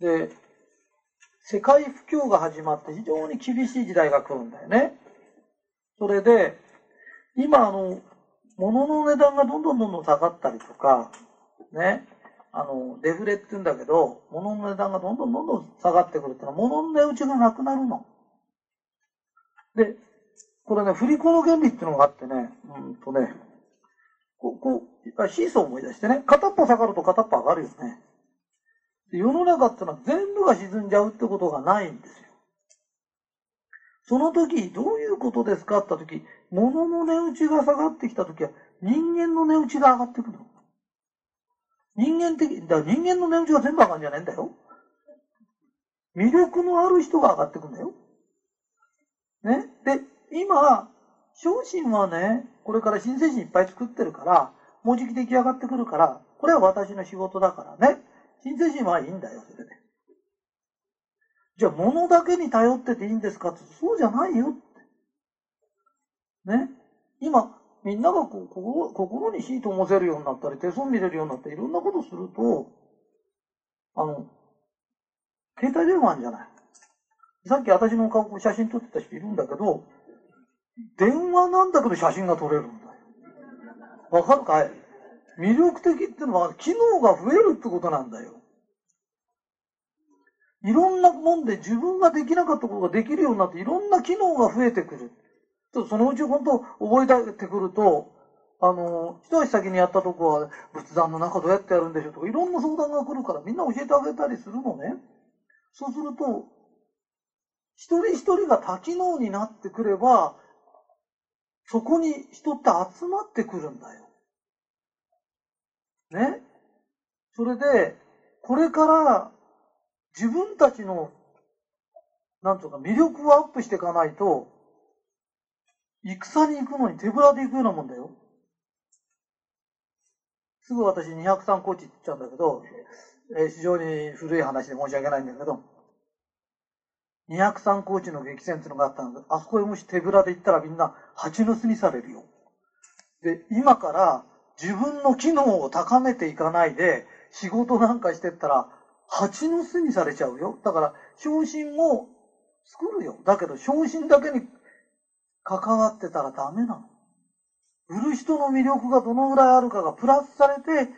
で、世界不況が始まって非常に厳しい時代が来るんだよね。それで、今あの、物の値段がどんどんどんどん下がったりとか、ね、あの、デフレって言うんだけど、物の値段がどんどんどんどん下がってくるってのは、物の値打ちがなくなるの。で、これね、振り子の原理っていうのがあってね、うんとね、こう、こう、シーソー思い出してね、片っぽ下がると片っぽ上がるよね。世の中ってのは全部が沈んじゃうってことがないんですよ。その時、どういうことですかって時、物の値打ちが下がってきた時は、人間の値打ちが上がってくる。人間的、だから人間の値打ちが全部上がるんじゃないんだよ。魅力のある人が上がってくるんだよ。ね。で、今、昇進はね、これから新製品いっぱい作ってるから、もうじき出来上がってくるから、これは私の仕事だからね。新製品はいいんだよ、それで。じゃあ、物だけに頼ってていいんですかって、そうじゃないよって。ね。今、みんながこう心心に火ともせるようになったり、手相見れるようになって、いろんなことすると、あの、携帯電話あるんじゃない。さっき私の顔、写真撮ってた人いるんだけど、電話なんだけど写真が撮れるんだよ。わかるかい？魅力的ってのは機能が増えるってことなんだよ。いろんなもんで自分ができなかったことができるようになっていろんな機能が増えてくる。そのうち本当覚えてくると、あの、一足先にやったとこは仏壇の中どうやってやるんでしょうとかいろんな相談が来るからみんな教えてあげたりするのね。そうすると、一人一人が多機能になってくれば、そこに人って集まってくるんだよ。ね。それで、これから自分たちの、なんとか魅力をアップしていかないと、戦に行くのに手ぶらで行くようなもんだよ。すぐ私203コーチって言っちゃうんだけど、えー、非常に古い話で申し訳ないんだけど、203コーチの激戦っていうのがあったんだけど、あそこへもし手ぶらで行ったらみんな蜂の巣にされるよ。で、今から自分の機能を高めていかないで、仕事なんかしてったら、蜂の巣にされちゃうよ。だから、昇進も作るよ。だけど、昇進だけに関わってたらダメなの。売る人の魅力がどのぐらいあるかがプラスされて、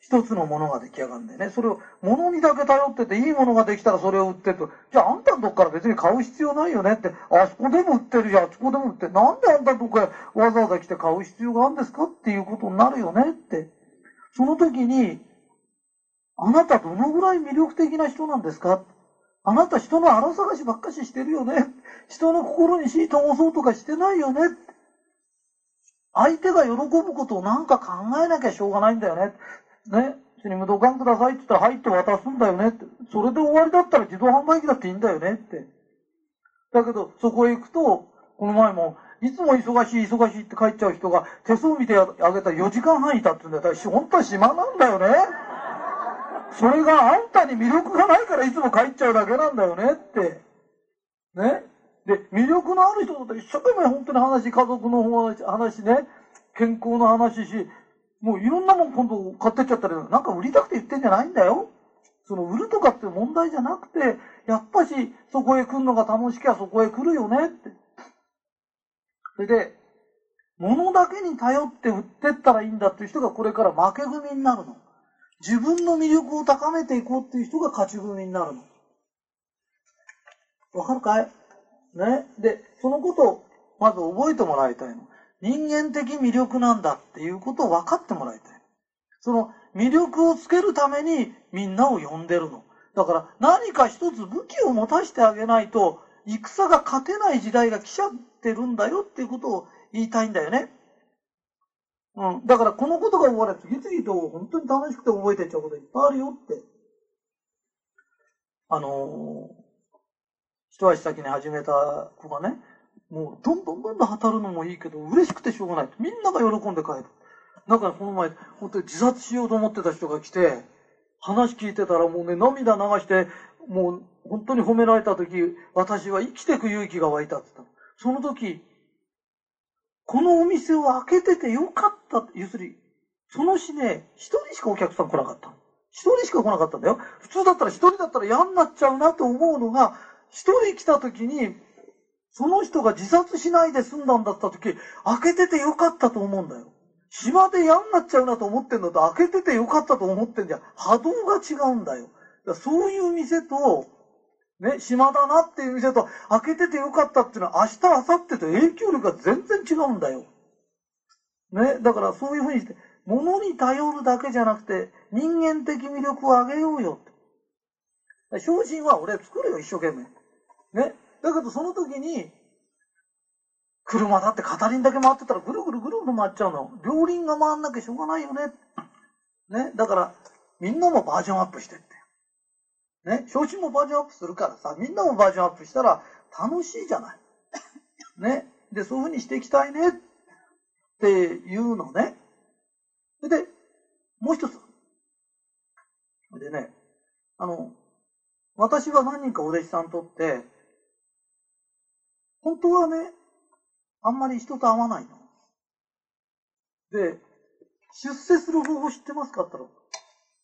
一つのものが出来上がるんだよね。それを、物にだけ頼ってて、いいものができたらそれを売ってと。じゃああんたのとこから別に買う必要ないよねって。あそこでも売ってるじゃん、あそこでも売って。なんであんたのとこへわざわざ来て買う必要があるんですかっていうことになるよねって。その時に、あなたどのぐらい魅力的な人なんですか？あなた人の荒探しばっかししてるよね？人の心に火灯そうとかしてないよね？相手が喜ぶことをなんか考えなきゃしょうがないんだよね？ね、スリムドカンくださいって。言ったら、はいって。渡すんだよねって。それで終わりだったら自動販売機だって。いいんだよねって。だけど、そこへ行くと、この前も、いつも忙しい忙しいって。帰っちゃう人が手相見て。あげたら4時間半いたって。言うんだよ。本当は暇なんだよね。それがあんたに魅力がないからいつも帰っちゃうだけなんだよねって。ね。で、魅力のある人だと一生懸命本当に話、家族の話ね、健康の話し、もういろんなもん今度買ってっちゃったら、なんか売りたくて言ってんじゃないんだよ。その売るとかって問題じゃなくて、やっぱしそこへ来るのが楽しきゃそこへ来るよねって。それで、物だけに頼って売ってったらいいんだっていう人がこれから負け組になるの。自分の魅力を高めていこうっていう人が勝ち組になるの。わかるかい？ね？で、そのことをまず覚えてもらいたいの。人間的魅力なんだっていうことを分かってもらいたい。その魅力をつけるためにみんなを呼んでるの。だから何か一つ武器を持たせてあげないと戦が勝てない時代が来ちゃってるんだよっていうことを言いたいんだよね。うん。だからこのことが終われば次々と本当に楽しくて覚えてっちゃうこといっぱいあるよって。あのー、一足先に始めた子がね、もうどんどんどんどん当たるのもいいけど、嬉しくてしょうがない。みんなが喜んで帰る。だからこの前、本当に自殺しようと思ってた人が来て、話聞いてたらもうね、涙流して、もう本当に褒められた時、私は生きていく勇気が湧いたって言った。その時、このお店を開けててよかった。要するに、その日ね、一人しかお客さん来なかった。一人しか来なかったんだよ。普通だったら一人だったら嫌になっちゃうなと思うのが、一人来た時に、その人が自殺しないで済んだんだった時、開けててよかったと思うんだよ。暇で嫌になっちゃうなと思ってんのと、開けててよかったと思ってんじゃ、波動が違うんだよ。だそういう店と、ね、暇だなっていう店と、開けててよかったっていうのは、明日、明後日と影響力が全然違うんだよ。ね、だからそういうふうにして、物に頼るだけじゃなくて、人間的魅力を上げようよって。精進は俺作るよ、一生懸命。ね。だけどその時に、車だって片輪だけ回ってたらぐるぐるぐるぐる回っちゃうの。両輪が回んなきゃしょうがないよね。ね。だから、みんなもバージョンアップしてって。ね。昇進もバージョンアップするからさ、みんなもバージョンアップしたら楽しいじゃない。ね。で、そういうふうにしていきたいねっていうのね。で、もう一つ。でね、あの、私は何人かお弟子さんとって、本当はね、あんまり人と会わないの。で、出世する方法知ってますかって言ったら、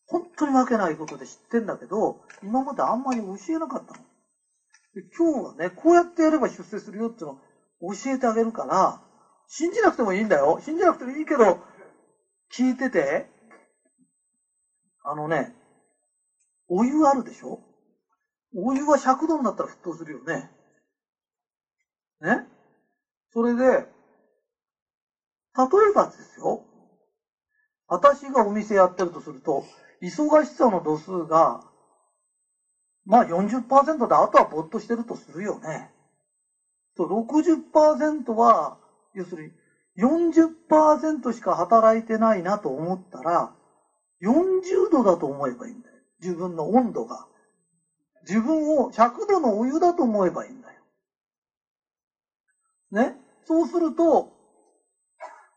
本当にわけないことで知ってんだけど、今まであんまり教えなかったの。で今日はね、こうやってやれば出世するよっていうのを教えてあげるから、信じなくてもいいんだよ。信じなくてもいいけど、聞いてて、あのね、お湯あるでしょ？お湯は100度になったら沸騰するよね。ねそれで、例えばですよ。私がお店やってるとすると、忙しさの度数が、まあ40%で、あとはぼっとしてるとするよね。と60%は、要するに40%しか働いてないなと思ったら、40度だと思えばいいんだよ。自分の温度が。自分を100度のお湯だと思えばいいんだよ。ね。そうすると、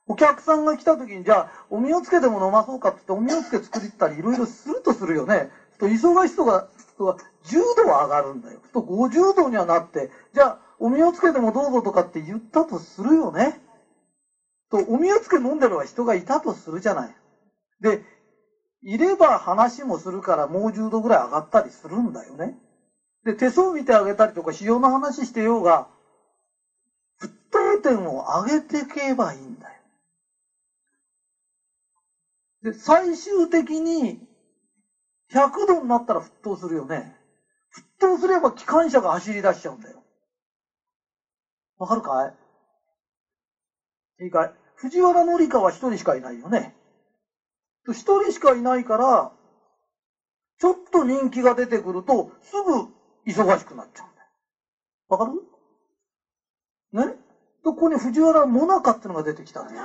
お客さんが来た時に、じゃあ、おみをつけても飲まそうかって言って、おみをつけ作ったり、いろいろするとするよね。と忙しさが、人は10度は上がるんだよ。と50度にはなって、じゃあ、おみをつけてもどうぞとかって言ったとするよね。と、おみをつけ飲んでるは人がいたとするじゃない。で、いれば話もするからもう10度ぐらい上がったりするんだよね。で、手相見てあげたりとか、仕様の話してようが、沸騰点を上げていけばいいんだよ。で、最終的に、100度になったら沸騰するよね。沸騰すれば機関車が走り出しちゃうんだよ。わかるかい？いいかい？藤原紀香は一人しかいないよね。一人しかいないから、ちょっと人気が出てくると、すぐ忙しくなっちゃうんだよ。わかる？ね？ここに藤原もなかってのが出てきたんだよ。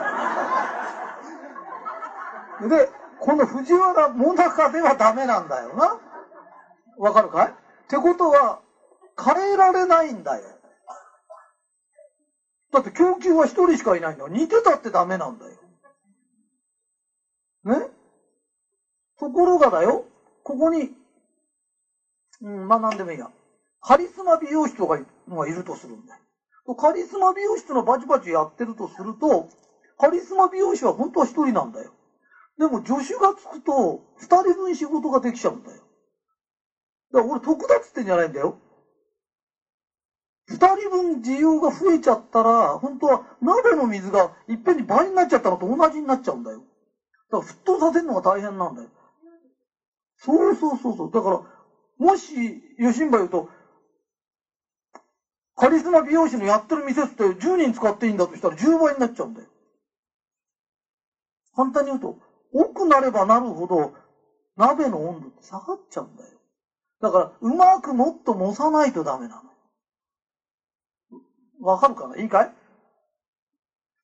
で、この藤原もなかではダメなんだよな。わかるかい？ってことは、変えられないんだよ。だって供給は一人しかいないんだ。似てたってダメなんだよ。ね？ところがだよ、ここに、うん、まあ何でもいいや。カリスマ美容師とかがいるとするんだよ。カリスマ美容室のバチバチやってるとすると、カリスマ美容師は本当は一人なんだよ。でも助手がつくと、二人分仕事ができちゃうんだよ。だから俺得だっつってんじゃないんだよ。二人分需要が増えちゃったら、本当は鍋の水がいっぺんに倍になっちゃったのと同じになっちゃうんだよ。だから沸騰させるのが大変なんだよ。そうそうそうそう。だから、もし、吉んば言うと、カリスマ美容師のやってる店って10人使っていいんだとしたら10倍になっちゃうんだよ。簡単に言うと、多くなればなるほど、鍋の温度って下がっちゃうんだよ。だから、うまくもっと蒸さないとダメなの。わかるかな？いいかい？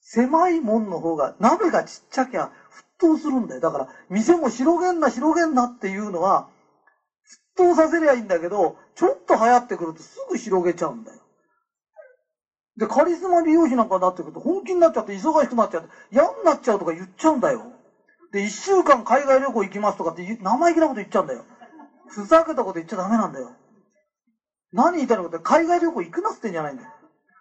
狭いもんの方が、鍋がちっちゃきゃ沸騰するんだよ。だから、店も広げんな広げんなっていうのは、沸騰させりゃいいんだけど、ちょっと流行ってくるとすぐ広げちゃうんだよ。で、カリスマ美容師なんかになってくると本気になっちゃって忙しくなっちゃって、嫌になっちゃうとか言っちゃうんだよ。で、一週間海外旅行行きますとかって生意気なこと言っちゃうんだよ。ふざけたこと言っちゃダメなんだよ。何言いたいのかって海外旅行行くなってんじゃないんだよ。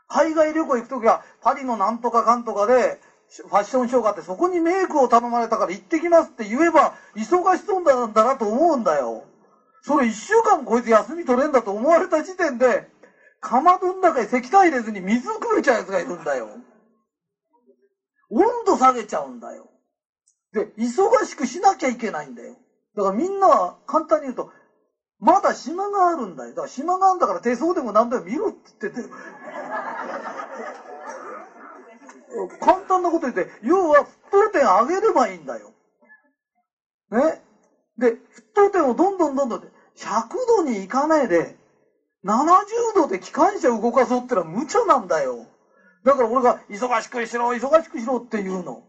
海外旅行行くときは、パリのなんとかかんとかで、ファッションショーがあって、そこにメイクを頼まれたから行ってきますって言えば、忙しそうなんだなと思うんだよ。それ一週間こいつ休み取れんだと思われた時点で、かまどの中に石炭入れずに水をくれちゃうやつがいるんだよ。温度下げちゃうんだよ。で、忙しくしなきゃいけないんだよ。だからみんなは簡単に言うと、まだ島があるんだよ。だから島があるんだから手相でも何でも見ろって言ってて。簡単なこと言って、要は沸騰点上げればいいんだよ。ね？で、沸騰点をどんどんどんどん、100度にいかないで、70度で機関車動かそうってのは無茶なんだよ。だから俺が忙しくしろ、忙しくしろって言うの。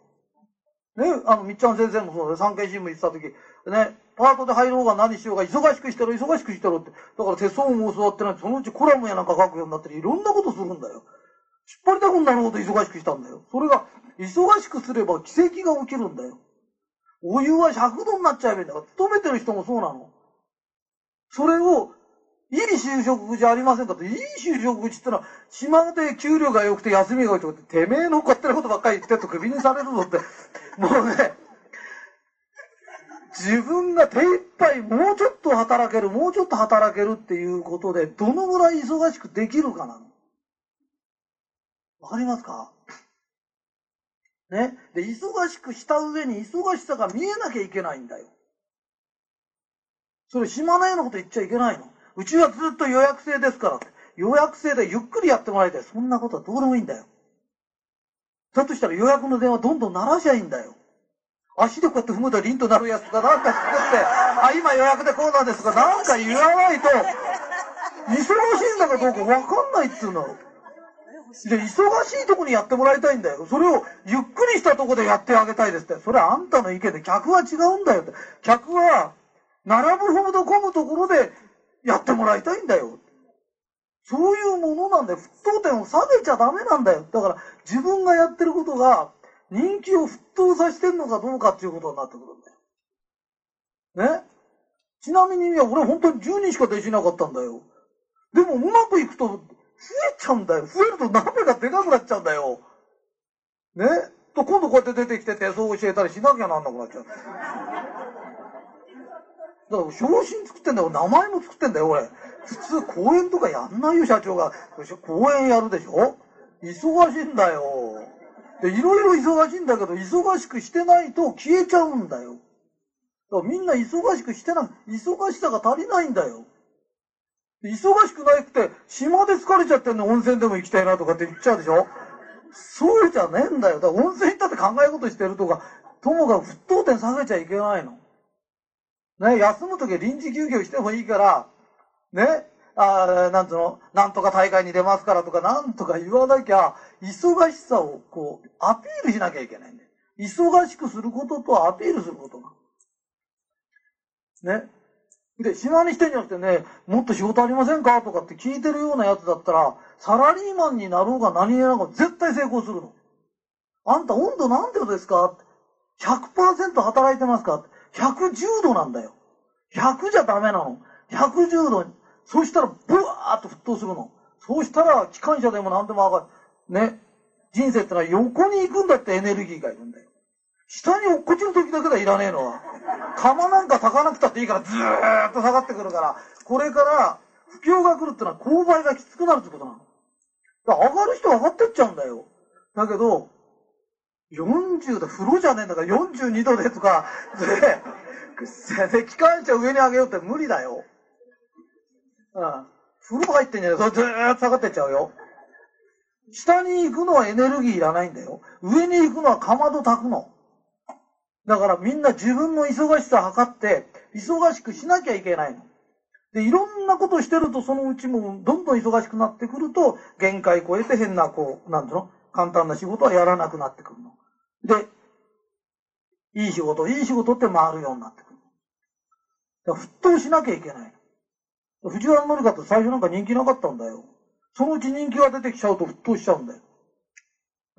ね、あの、みっちゃん先生もそうで、産経新聞行ってた時、ね、パートで入ろうが何しようが忙しくしてろ、忙しくしてろって。だから手相も教わってないそのうちコラムやなんか書くようになっていろんなことするんだよ。引っ張りたくなるほど忙しくしたんだよ。それが、忙しくすれば奇跡が起きるんだよ。お湯は100度になっちゃえばいいんだから、勤めてる人もそうなの。それを、いい就職口ありませんかって、いい就職口ってのは、島で給料が良くて休みが良くて、てめえの勝手なことばっかり言ってるとクビにされるぞって、もうね、自分が手一杯もうちょっと働ける、もうちょっと働けるっていうことで、どのぐらい忙しくできるかなの。わかりますか？ね？で、忙しくした上に忙しさが見えなきゃいけないんだよ。それ、島根のこと言っちゃいけないの。うちはずっと予約制ですから予約制でゆっくりやってもらいたい。そんなことはどうでもいいんだよ。だとしたら予約の電話どんどん鳴らしゃいいんだよ。足でこうやって踏むと凛となるやつとかなんか作って、あ、今予約でこうなんですとかなんか言わないと、忙しいんだかどうかわかんないっつうの。で、忙しいとこにやってもらいたいんだよ。それをゆっくりしたとこでやってあげたいですって。それあんたの意見で客は違うんだよって。客は、並ぶほど混むところでやってもらいたいんだよ。そういうものなんだよ。沸騰点を下げちゃダメなんだよ。だから自分がやってることが人気を沸騰させてんのかどうかっていうことになってくるんだよ。ね？ちなみに、いや、俺本当に10人しか弟子なかったんだよ。でもうまくいくと増えちゃうんだよ。増えると鍋がでかくなっちゃうんだよ。ね？と、今度こうやって出てきて手相を教えたりしなきゃなんなくなっちゃう。だから、昇進作ってんだよ。名前も作ってんだよ、俺。普通公演とかやんないよ、社長が。公演やるでしょ？忙しいんだよ。で、いろいろ忙しいんだけど、忙しくしてないと消えちゃうんだよ。だからみんな忙しくしてない、忙しさが足りないんだよ。忙しくなくて、島で疲れちゃってんの温泉でも行きたいなとかって言っちゃうでしょ？そうじゃねえんだよ。だから温泉行ったって考え事してるとか、ともかく沸騰点下げちゃいけないの。ね、休むときは臨時休業してもいいから、ね、あなんつうの、なんとか大会に出ますからとか、なんとか言わなきゃ、忙しさをこう、アピールしなきゃいけないんだよ。忙しくすることとアピールすることが。ね。で、島にしてんじゃなくてね、もっと仕事ありませんかとかって聞いてるようなやつだったら、サラリーマンになろうが何になろうが絶対成功するの。あんた温度なんてことですか ?100% 働いてますか ?110 度なんだよ。100じゃダメなの。110度に。そしたら、ブワーっと沸騰するの。そうしたら、機関車でも何でも上がる。ね。人生ってのは横に行くんだってエネルギーがいるんだよ。下に落っこちる時だけだいらねえのは。釜なんか炊かなくたっていいからずーっと下がってくるから、これから不況が来るってのは勾配がきつくなるってことなの。上がる人は上がってっちゃうんだよ。だけど、40度、風呂じゃねえんだから42度でとか、で、機関車上に上げようって無理だよ。うん。風呂入ってんじゃないそれずーっと下がってっちゃうよ。下に行くのはエネルギーいらないんだよ。上に行くのはかまど炊くの。だからみんな自分の忙しさを測って、忙しくしなきゃいけないの。で、いろんなことしてると、そのうちもどんどん忙しくなってくると、限界超えて変な、こう、なんていうの？簡単な仕事はやらなくなってくるの。で、いい仕事、いい仕事って回るようになってくる。だ沸騰しなきゃいけない。藤原紀香って最初なんか人気なかったんだよ。そのうち人気が出てきちゃうと沸騰しちゃうんだよ。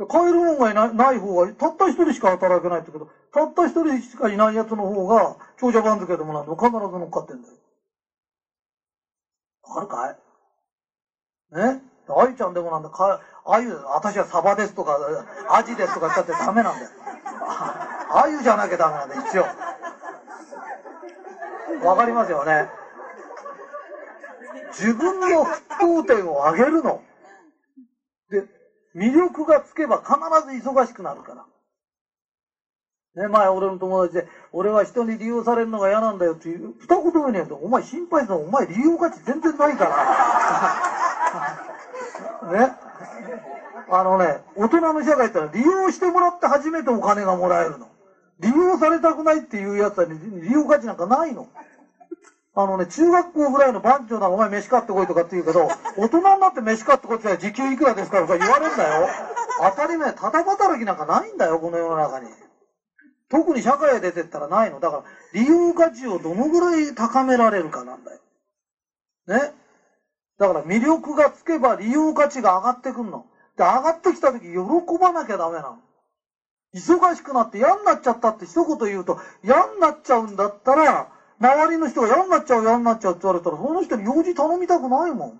買えるもんがいないない方が、たった一人しか働けないってけど、たった一人しかいないやつの方が、長者番付でもなんでも必ず乗っかってんだよ。わかるかい？ね？あゆちゃんでもなんだ、か、あゆ、私はサバですとか、アジですとか言ったってダメなんだよ。あゆじゃなきゃダメなんだよ、一応。わかりますよね。自分の沸騰点を上げるの。で、魅力がつけば必ず忙しくなるから。ね、前俺の友達で、俺は人に利用されるのが嫌なんだよっていう、二言目に言うと、お前心配するの、お前利用価値全然ないから。ね。あのね、大人の社会ってのは利用してもらって初めてお金がもらえるの。利用されたくないっていうやつは、利用価値なんかないの。あのね、中学校ぐらいの番長ならお前飯買ってこいとかって言うけど、大人になって飯買ってこいって時給いくらですからとか言われるんだよ。当たり前、ただ働きなんかないんだよ、この世の中に。特に社会へ出てったらないの。だから、利用価値をどのぐらい高められるかなんだよ。ね。だから魅力がつけば利用価値が上がってくんの。で、上がってきた時喜ばなきゃダメなの。忙しくなって嫌になっちゃったって一言言うと嫌になっちゃうんだったら、周りの人が嫌になっちゃう嫌になっちゃうって言われたら、その人に用事頼みたくないもん。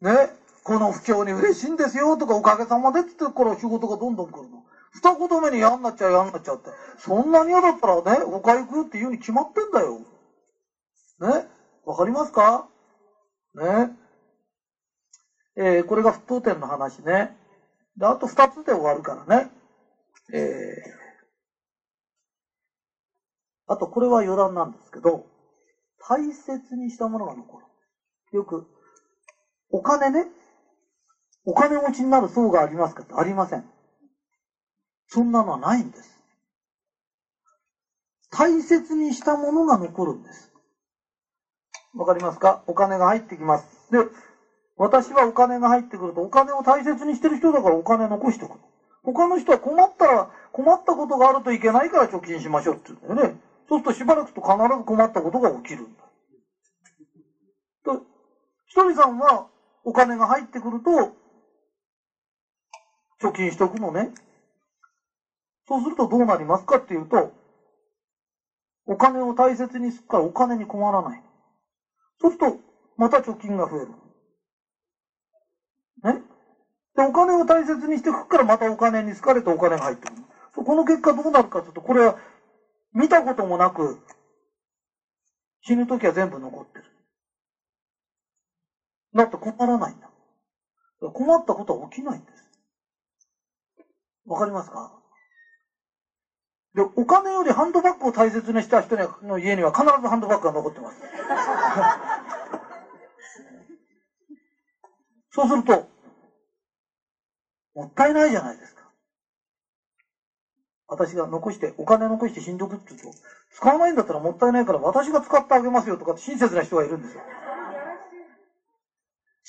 ね？この不況に嬉しいんですよとかおかげさまでって言ってから仕事がどんどん来るの。二言目に嫌になっちゃう嫌になっちゃうって。そんなに嫌だったらね、おかゆくって言うに決まってんだよ。ね？わかりますか？ね？えー、これが沸騰点の話ね。で、あと二つで終わるからね。えー、あとこれは余談なんですけど、大切にしたものが残る。よく、お金ね、お金持ちになる層がありますかってありません。そんなのはないんです。大切にしたものが残るんです。わかりますか？お金が入ってきます。で、私はお金が入ってくると、お金を大切にしてる人だからお金残しておく。他の人は困ったら、困ったことがあるといけないから貯金しましょうって言うんだよね。そうするとしばらくと必ず困ったことが起きるんだ。と、ひとりさんはお金が入ってくると、貯金しておくのね。そうするとどうなりますかっていうと、お金を大切にするからお金に困らない。そうすると、また貯金が増える。ねで、お金を大切にしていくからまたお金に好かれてお金が入ってくる。この結果どうなるかというと、これは見たこともなく、死ぬ時は全部残ってる。だって困らないんだ。困ったことは起きないんです。わかりますか？で、お金よりハンドバッグを大切にした人の家には必ずハンドバッグが残ってます。そうすると、もったいないじゃないですか。私が残して、お金残して死んどくって言うと、使わないんだったらもったいないから私が使ってあげますよとかって親切な人がいるんですよ。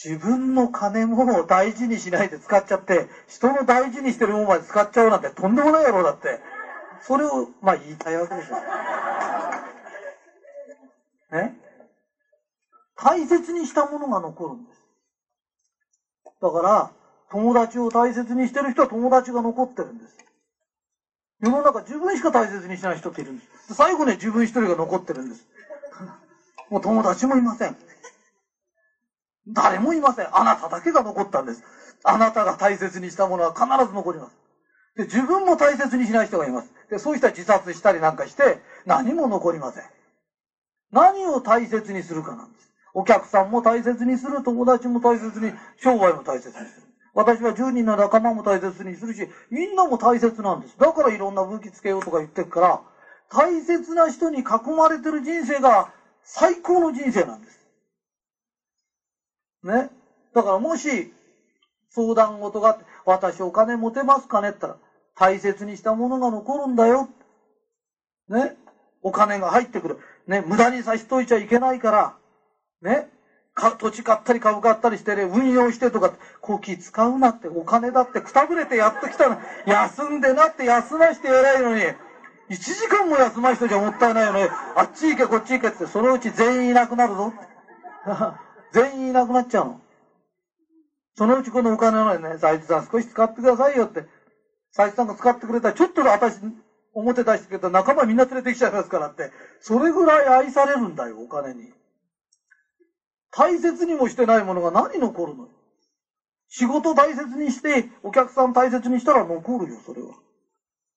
自分の金も大事にしないで使っちゃって、人の大事にしてるものまで使っちゃうなんてとんでもないやろだって。それを、まあ言いたいわけですよ。ね？大切にしたものが残るんです。だから、友達を大切にしてる人は友達が残ってるんです。世の中自分しか大切にしない人っているんです。最後ね、自分一人が残ってるんです。もう友達もいません。誰もいません。あなただけが残ったんです。あなたが大切にしたものは必ず残ります。で、自分も大切にしない人がいます。で、そういう人は自殺したりなんかして、何も残りません。何を大切にするかなんです。お客さんも大切にする、友達も大切に、商売も大切にする。私は10人の仲間も大切にするし、みんなも大切なんです。だからいろんな武器つけようとか言ってるから、大切な人に囲まれてる人生が最高の人生なんです。ね？だからもし、相談事があって、私お金持てますかねって言ったら、大切にしたものが残るんだよ。ね？お金が入ってくる。ね？無駄にさしといちゃいけないから、ね？土地買ったり株買ったりしてね、運用してとか、こう気使うなって、お金だってくたぶれてやってきたら、休んでなって休まして偉いのに、1時間も休ま人じゃもったいないよね。あっち行けこっち行けって、そのうち全員いなくなるぞ。全員いなくなっちゃうの。そのうちこのお金のね、財津さん少し使ってくださいよって、財津さんが使ってくれたら、ちょっと私、表出してくれたら仲間みんな連れてきちゃいますからって、それぐらい愛されるんだよ、お金に。大切にもしてないものが何残るのよ？仕事大切にして、お客さん大切にしたら残るよ、それは。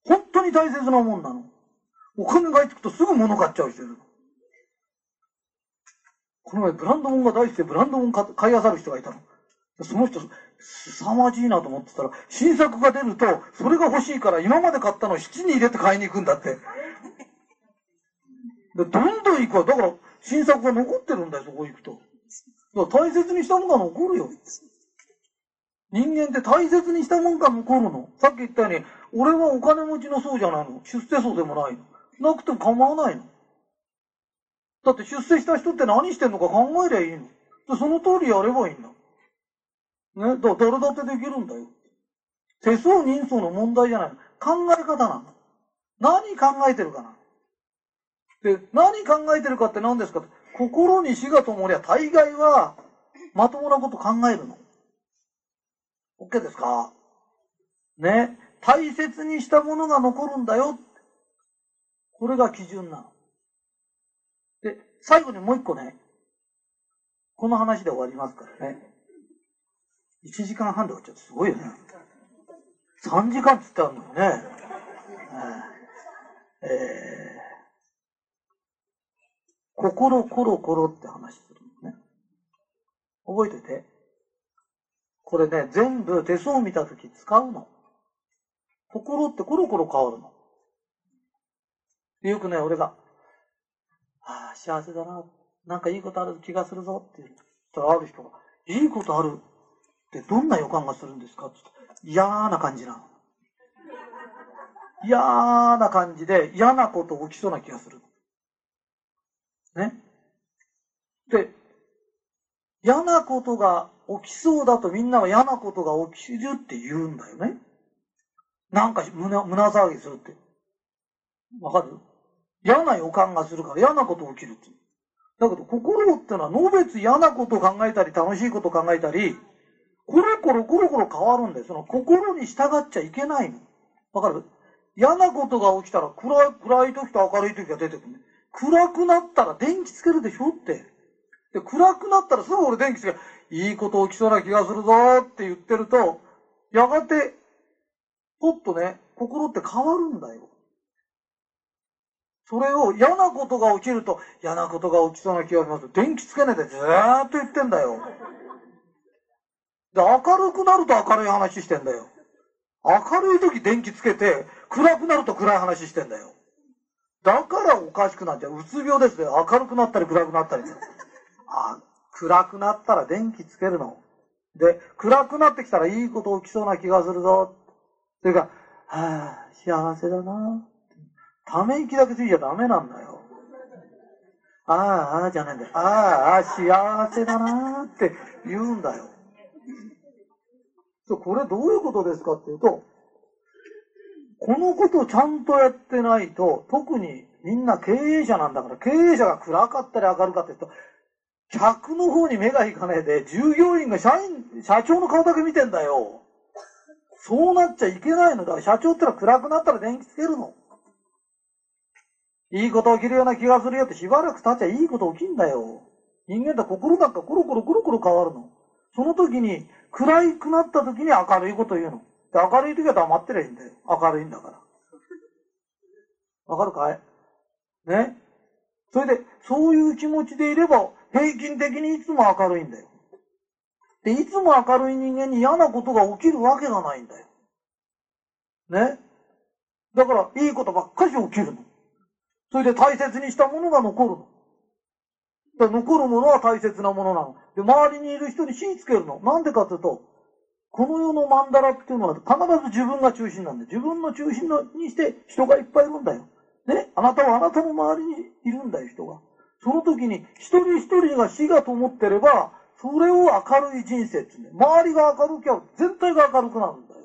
本当に大切なもんなの。お金がいつくとすぐ物買っちゃう人いるの。この前ブランド物が大好きでブランド物買い漁る人がいたの。その人、凄まじいなと思ってたら、新作が出ると、それが欲しいから今まで買ったのを七に入れて買いに行くんだって。で、どんどん行くわ。だから、新作が残ってるんだよ、そこ行くと。大切にしたものが残るよ。人間って大切にしたもんが残るの。さっき言ったように、俺はお金持ちの層じゃないの。出世層でもないの。なくても構わないの。だって出世した人って何してんのか考えりゃいいの。でその通りやればいいんだ。ね、だから誰だってできるんだよ。手相人相の問題じゃない。考え方なの。何考えてるかな。で、何考えてるかって何ですか心に死が灯りゃ大概はまともなこと考えるの。OK ですか？ね。大切にしたものが残るんだよ。これが基準なの。で、最後にもう一個ね、この話で終わりますからね。1時間半で終わっちゃってすごいよね。3時間っつってあるのにね。えー、心コロコロって話するのね。覚えてて。これね、全部手相を見たとき使うの。心ってコロコロ変わるの。よくね、俺が、ああ、幸せだな。なんかいいことある気がするぞって言ったらある人が、いいことあるってどんな予感がするんですか？って言っ嫌な感じなの。嫌な感じで嫌なこと起きそうな気がする。ね。で、嫌なことが起きそうだとみんなは嫌なことが起きるって言うんだよね。なんか胸胸騒ぎするって。わかる？嫌な予感がするから嫌なこと起きるって。だけど心ってのは、のべつ嫌なことを考えたり、楽しいことを考えたり、コロコロコロコロ変わるんだよ。その心に従っちゃいけないの。わかる？嫌なことが起きたら暗い、暗い時と明るい時が出てくる、ね。暗くなったら電気つけるでしょって。で、暗くなったらすぐ俺電気つける。いいこと起きそうな気がするぞって言ってると、やがて、ぽっとね、心って変わるんだよ。それを嫌なことが起きると、嫌なことが起きそうな気がします。電気つけないでずーっと言ってんだよ。で、明るくなると明るい話してんだよ。明るい時電気つけて、暗くなると暗い話してんだよ。だからおかしくなっちゃう。うつ病ですよ。明るくなったり暗くなったり。あ、暗くなったら電気つけるの。で、暗くなってきたらいいこと起きそうな気がするぞ。それから、はあ、幸せだな。ため息だけついちゃダメなんだよ。ああ、ああじゃないんだよ。ああ、ああ、幸せだなって言うんだよ。これどういうことですかっていうと、このことをちゃんとやってないと、特にみんな経営者なんだから、経営者が暗かったり明るかったりと、客の方に目がいかねえで、従業員が社員、社長の顔だけ見てんだよ。そうなっちゃいけないのだから。社長ってのは暗くなったら電気つけるの。いいこと起きるような気がするよってしばらく経っちゃいいこと起きんだよ。人間って心なんかコロコロコロコロ変わるの。その時に、暗くなった時に明るいこと言うの。で明るい時は黙ってりゃいいんだよ。明るいんだから。わかるかいね？それで、そういう気持ちでいれば、平均的にいつも明るいんだよ。で、いつも明るい人間に嫌なことが起きるわけがないんだよ。ね？だから、いいことばっかり起きるの。それで大切にしたものが残るの。だ残るものは大切なものなの。で、周りにいる人に火つけるの。なんでかというと、この世の曼荼羅っていうのは必ず自分が中心なんで、自分の中心のにして人がいっぱいいるんだよ。ね？あなたはあなたの周りにいるんだよ、人が。その時に一人一人が死がと思ってれば、それを明るい人生って言うんだよ。周りが明るきゃ全体が明るくなるんだよ。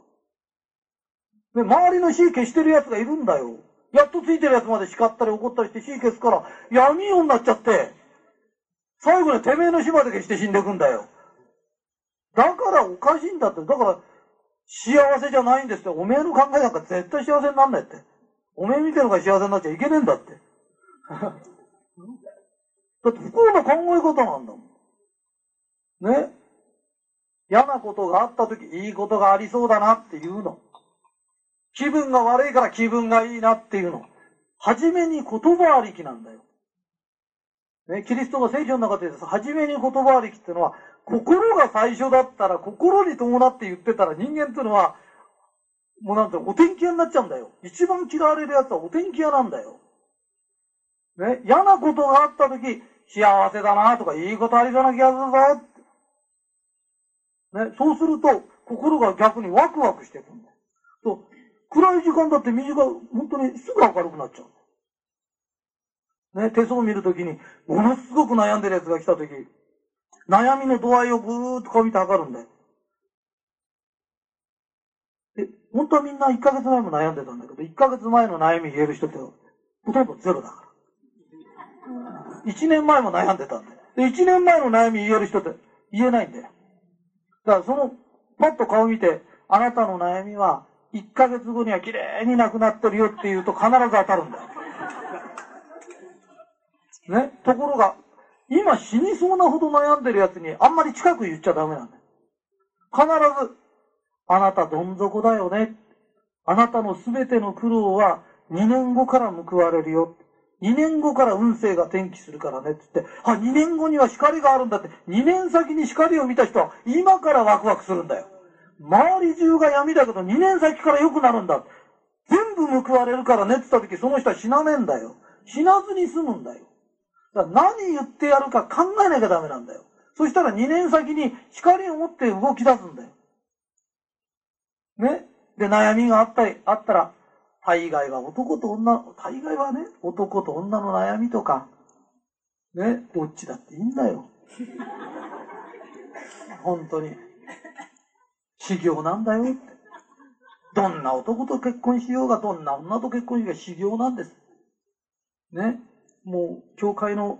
で、周りの死消してる奴がいるんだよ。やっとついてる奴まで叱ったり怒ったりして死消すから、闇夜になっちゃって、最後にてめえの死まで消して死んでくんだよ。だからおかしいんだって。だから、幸せじゃないんですって。おめえの考えなんか絶対幸せになんないって。おめえ見てるのが幸せになっちゃいけねえんだって。だって不幸な考え方なんだもん。ね？嫌なことがあった時、いいことがありそうだなっていうの。気分が悪いから気分がいいなっていうの。はじめに言葉ありきなんだよ。ね、キリストが聖書の中でです、はじめに言葉ありきっていうのは、心が最初だったら、心に伴って言ってたら人間っていうのは、もうなんてお天気屋になっちゃうんだよ。一番嫌われる奴はお天気屋なんだよ。ね、嫌なことがあった時、幸せだなとか、いいことありそうな気がするぞね、そうすると、心が逆にワクワクしてくるんだよ。と暗い時間だって水が本当にすぐ明るくなっちゃう。ね、手相を見るときに、ものすごく悩んでる奴が来たとき、悩みの度合いをぐーっとこう見て測るんだよ。で、本当はみんな1ヶ月前も悩んでたんだけど、1ヶ月前の悩み言える人ってほとんどゼロだから。1年前も悩んでたんだよ。で、1年前の悩み言える人って言えないんだよ。だからその、パッと顔見て、あなたの悩みは1ヶ月後には綺麗になくなってるよって言うと必ず当たるんだよ。ね。ところが、今死にそうなほど悩んでるやつにあんまり近く言っちゃダメなんだよ。必ず、あなたどん底だよね。あなたのすべての苦労は2年後から報われるよ。2年後から運勢が転機するからねって言って、あ、2年後には光があるんだって、2年先に光を見た人は今からワクワクするんだよ。周り中が闇だけど2年先から良くなるんだ。全部報われるからねって言った時、その人は死なねえんだよ。死なずに済むんだよ。だ何言ってやるか考えなきゃダメなんだよ。そしたら2年先に光を持って動き出すんだよ。ね？で、悩みがあったり、あったら、大概は男と女、大概はね、男と女の悩みとか、ね、どっちだっていいんだよ。本当に。修行なんだよって。どんな男と結婚しようが、どんな女と結婚しようが修行なんです。ね？もう、教会の、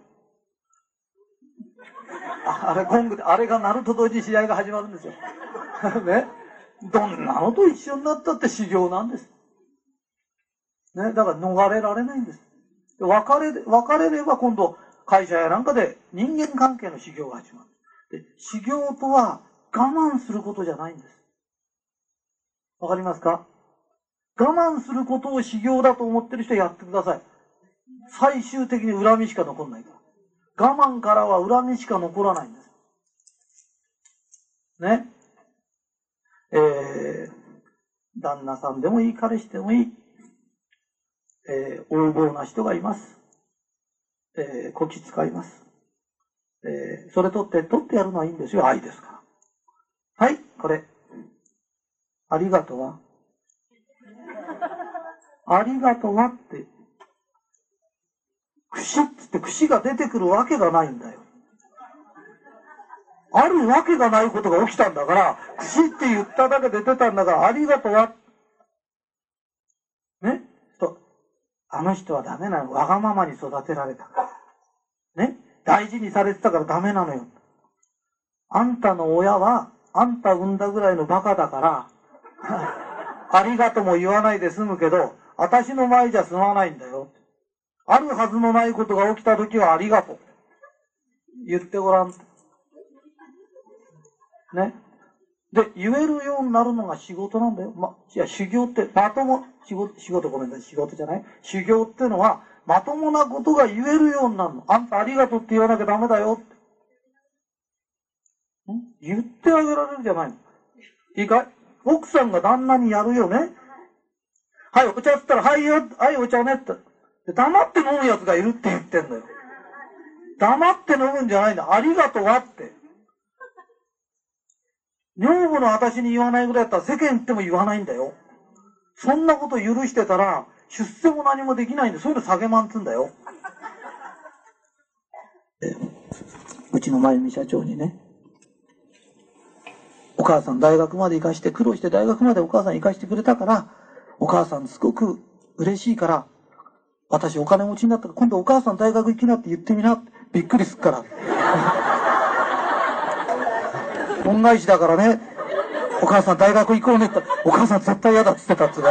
あれ、ゴングで、あれが鳴ると同時に試合が始まるんですよ。ね？どんなのと一緒になったって修行なんです。ね？だから逃れられないんです。別れ、別れれば今度、会社やなんかで人間関係の修行が始まる。で修行とは我慢することじゃないんです。わかりますか？我慢することを修行だと思ってる人やってください。最終的に恨みしか残んないから。我慢からは恨みしか残らないんです。ね。えー、旦那さんでもいい、彼氏でもいい。えー、横暴な人がいます。えー、こき使います。えー、それ取って、取ってやるのはいいんですよ。愛ですから。はい、これ。ありがとうはありがとうはって、串っつって串が出てくるわけがないんだよ。あるわけがないことが起きたんだから、串って言っただけで出たんだから、ありがとうは、ね？と、あの人はダメなの。わがままに育てられたから。ね？大事にされてたからダメなのよ。あんたの親は、あんた産んだぐらいのバカだから、ありがとうも言わないで済むけど、私の前じゃ済まないんだよ。あるはずのないことが起きた時はありがとう。言ってごらん。ね。で、言えるようになるのが仕事なんだよ。ま、いや、修行って、まとも、仕事、仕事ごめんなさい、仕事じゃない修行ってのは、まともなことが言えるようになるの。あんたありがとうって言わなきゃダメだよって。ん？言ってあげられるじゃないの。いいかい？奥さんが旦那にやるよね。はい、お茶っつったら、はいよ、はい、お茶ねって。黙って飲む奴がいるって言ってんだよ。黙って飲むんじゃないんだ。ありがとうはって。女房の私に言わないぐらいだったら世間っても言わないんだよ。そんなこと許してたら、出世も何もできないんで、そういうの下げまんつんだよ。うちの真由美社長にね、お母さん大学まで行かして、苦労して大学までお母さん行かしてくれたから、お母さんすごく嬉しいから、私お金持ちになったら今度お母さん大学行きなって言ってみな。びっくりすっから。恩返しだからね。お母さん大学行こうねって。お母さん絶対嫌だって言ってたっつうね。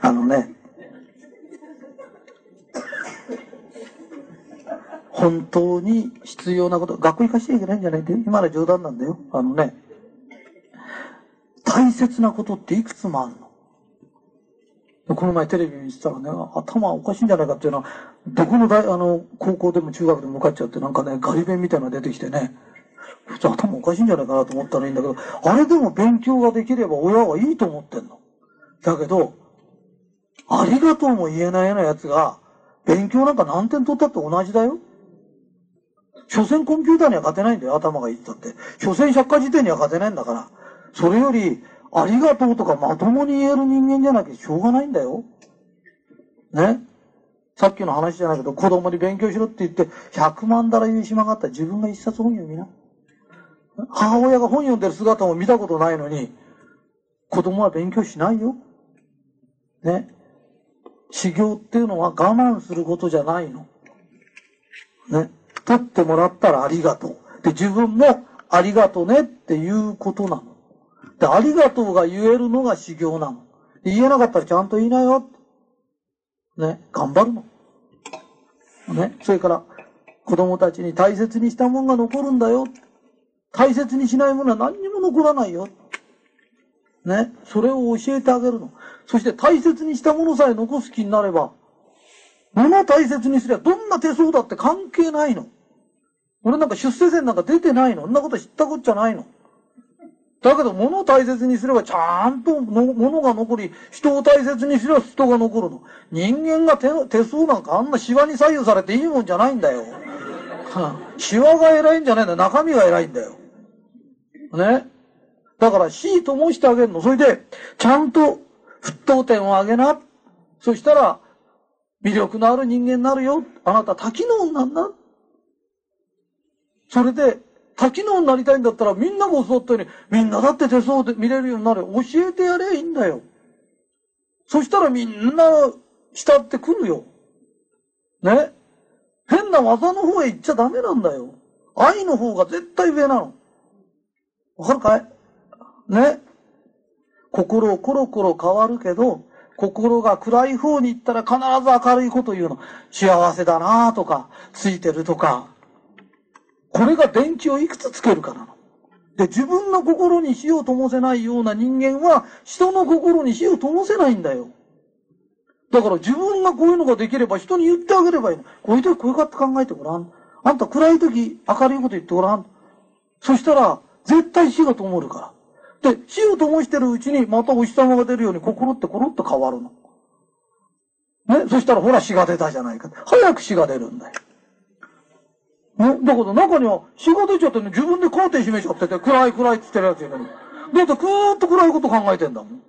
あのね、本当に必要なこと、学校行かしちゃいけないんじゃないって、今の冗談なんだよ。あのね、大切なことっていくつもあるの？この前テレビ見てたらね、頭おかしいんじゃないかっていうのは、どこの大、あの、高校でも中学でも向かっちゃって、なんかね、ガリ弁みたいなの出てきてね、普通頭おかしいんじゃないかなと思ったらいいんだけど、あれでも勉強ができれば親はいいと思ってんの。だけど、ありがとうも言えないような奴が、勉強なんか何点取ったって同じだよ。所詮コンピューターには勝てないんだよ、頭がいいってって。所詮百科事典には勝てないんだから。それより、ありがとうとかまともに言える人間じゃなきゃしょうがないんだよ。ね？さっきの話じゃないけど、子供に勉強しろって言って、100万だら言う島がったら自分が一冊本読みな。母親が本読んでる姿も見たことないのに、子供は勉強しないよ。ね？修行っていうのは我慢することじゃないの。ね？取ってもらったらありがとう。で、自分もありがとうねっていうことなの。で、ありがとうが言えるのが修行なの。言えなかったらちゃんと言いなよ。ね。頑張るの。ね。それから、子供たちに大切にしたもんが残るんだよ。大切にしないものは何にも残らないよ。ね。それを教えてあげるの。そして大切にしたものさえ残す気になれば、物を大切にすればどんな手相だって関係ないの。俺なんか出世線なんか出てないの。そんなこと知ったこっちゃないの。だけど物を大切にすればちゃんと物が残り、人を大切にすれば人が残るの。人間が手手相なんかあんなシワに左右されていいもんじゃないんだよ。シワが偉いんじゃないんだよ。中身が偉いんだよ。ね。だから死ともしてあげるの。それで、ちゃんと沸騰点を上げな。そしたら、魅力のある人間になるよ。あなた多機能なんな。それで、多機能になりたいんだったらみんなが教わったように、みんなだって手相で見れるようになる。教えてやればいいんだよ。そしたらみんな慕ってくるよ。ね？変な技の方へ行っちゃダメなんだよ。愛の方が絶対上なの。わかるかい？ね？心をコロコロ変わるけど、心が暗い方に行ったら必ず明るいこと言うの。幸せだなとか、ついてるとか。これが電気をいくつつけるかなの。で、自分の心に火を灯せないような人間は、人の心に火を灯せないんだよ。だから自分がこういうのができれば人に言ってあげればいいの。こういう時こういうかって考えてごらん。あんた暗い時明るいこと言ってごらん。そしたら、絶対火が灯るから。で、火を灯してるうちにまたお日様が出るように心ってコロッと変わるの。ね、そしたらほら死が出たじゃないか。早く死が出るんだよ。ね、だけど中には死が出ちゃってね、自分でカーテン閉めちゃってて、暗い暗いって言ってるやついるのに。だってくーっと暗いこと考えてんだもん。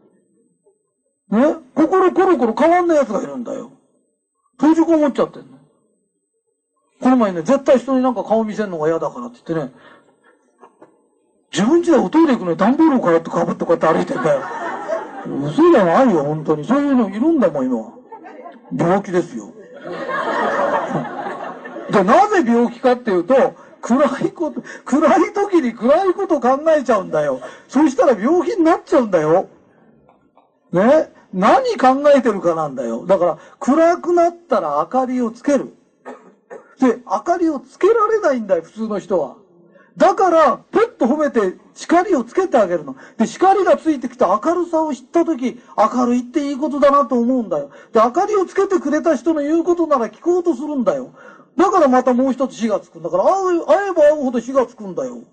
ね？心コロコロ変わんない奴がいるんだよ。閉じこもっちゃってんの。この前ね、絶対人になんか顔見せんのが嫌だからって言ってね、自分家でおトイレ行くのに段ボールをこうやって被ってこうやって歩いてんだよ。嘘じゃないよ、本当に。そういうのいるんだもん、今。病気ですよ。で、なぜ病気かっていうと、暗いこと、暗い時に暗いこと考えちゃうんだよ。そしたら病気になっちゃうんだよ。ね？何考えてるかなんだよ。だから、暗くなったら明かりをつける。で、明かりをつけられないんだよ、普通の人は。だから、ペッと褒めて光をつけてあげるの。で、光がついてきて明るさを知ったとき、明るいっていいことだなと思うんだよ。で、明かりをつけてくれた人の言うことなら聞こうとするんだよ。だからまたもう一つ火がつくんだから、会えば会うほど火がつくんだよ。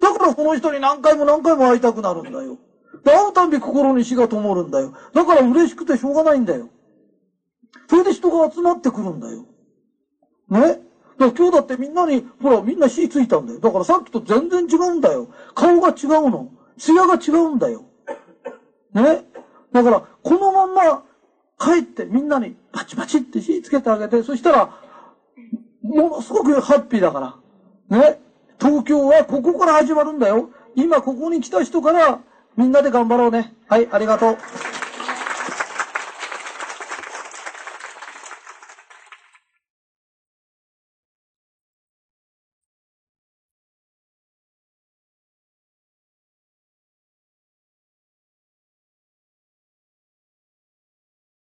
だからこの人に何回も何回も会いたくなるんだよ。で、会うたんび心に火が灯るんだよ。だから嬉しくてしょうがないんだよ。それで人が集まってくるんだよ。ね？だから今日だってみんなに、ほら、みんな火ついたんだよ。だからさっきと全然違うんだよ。顔が違うの。艶が違うんだよ。ね？だから、このまんま帰ってみんなにパチパチって火つけてあげて、そしたら、ものすごくハッピーだから。ね。東京はここから始まるんだよ。今ここに来た人からみんなで頑張ろうね。はい、ありがとう。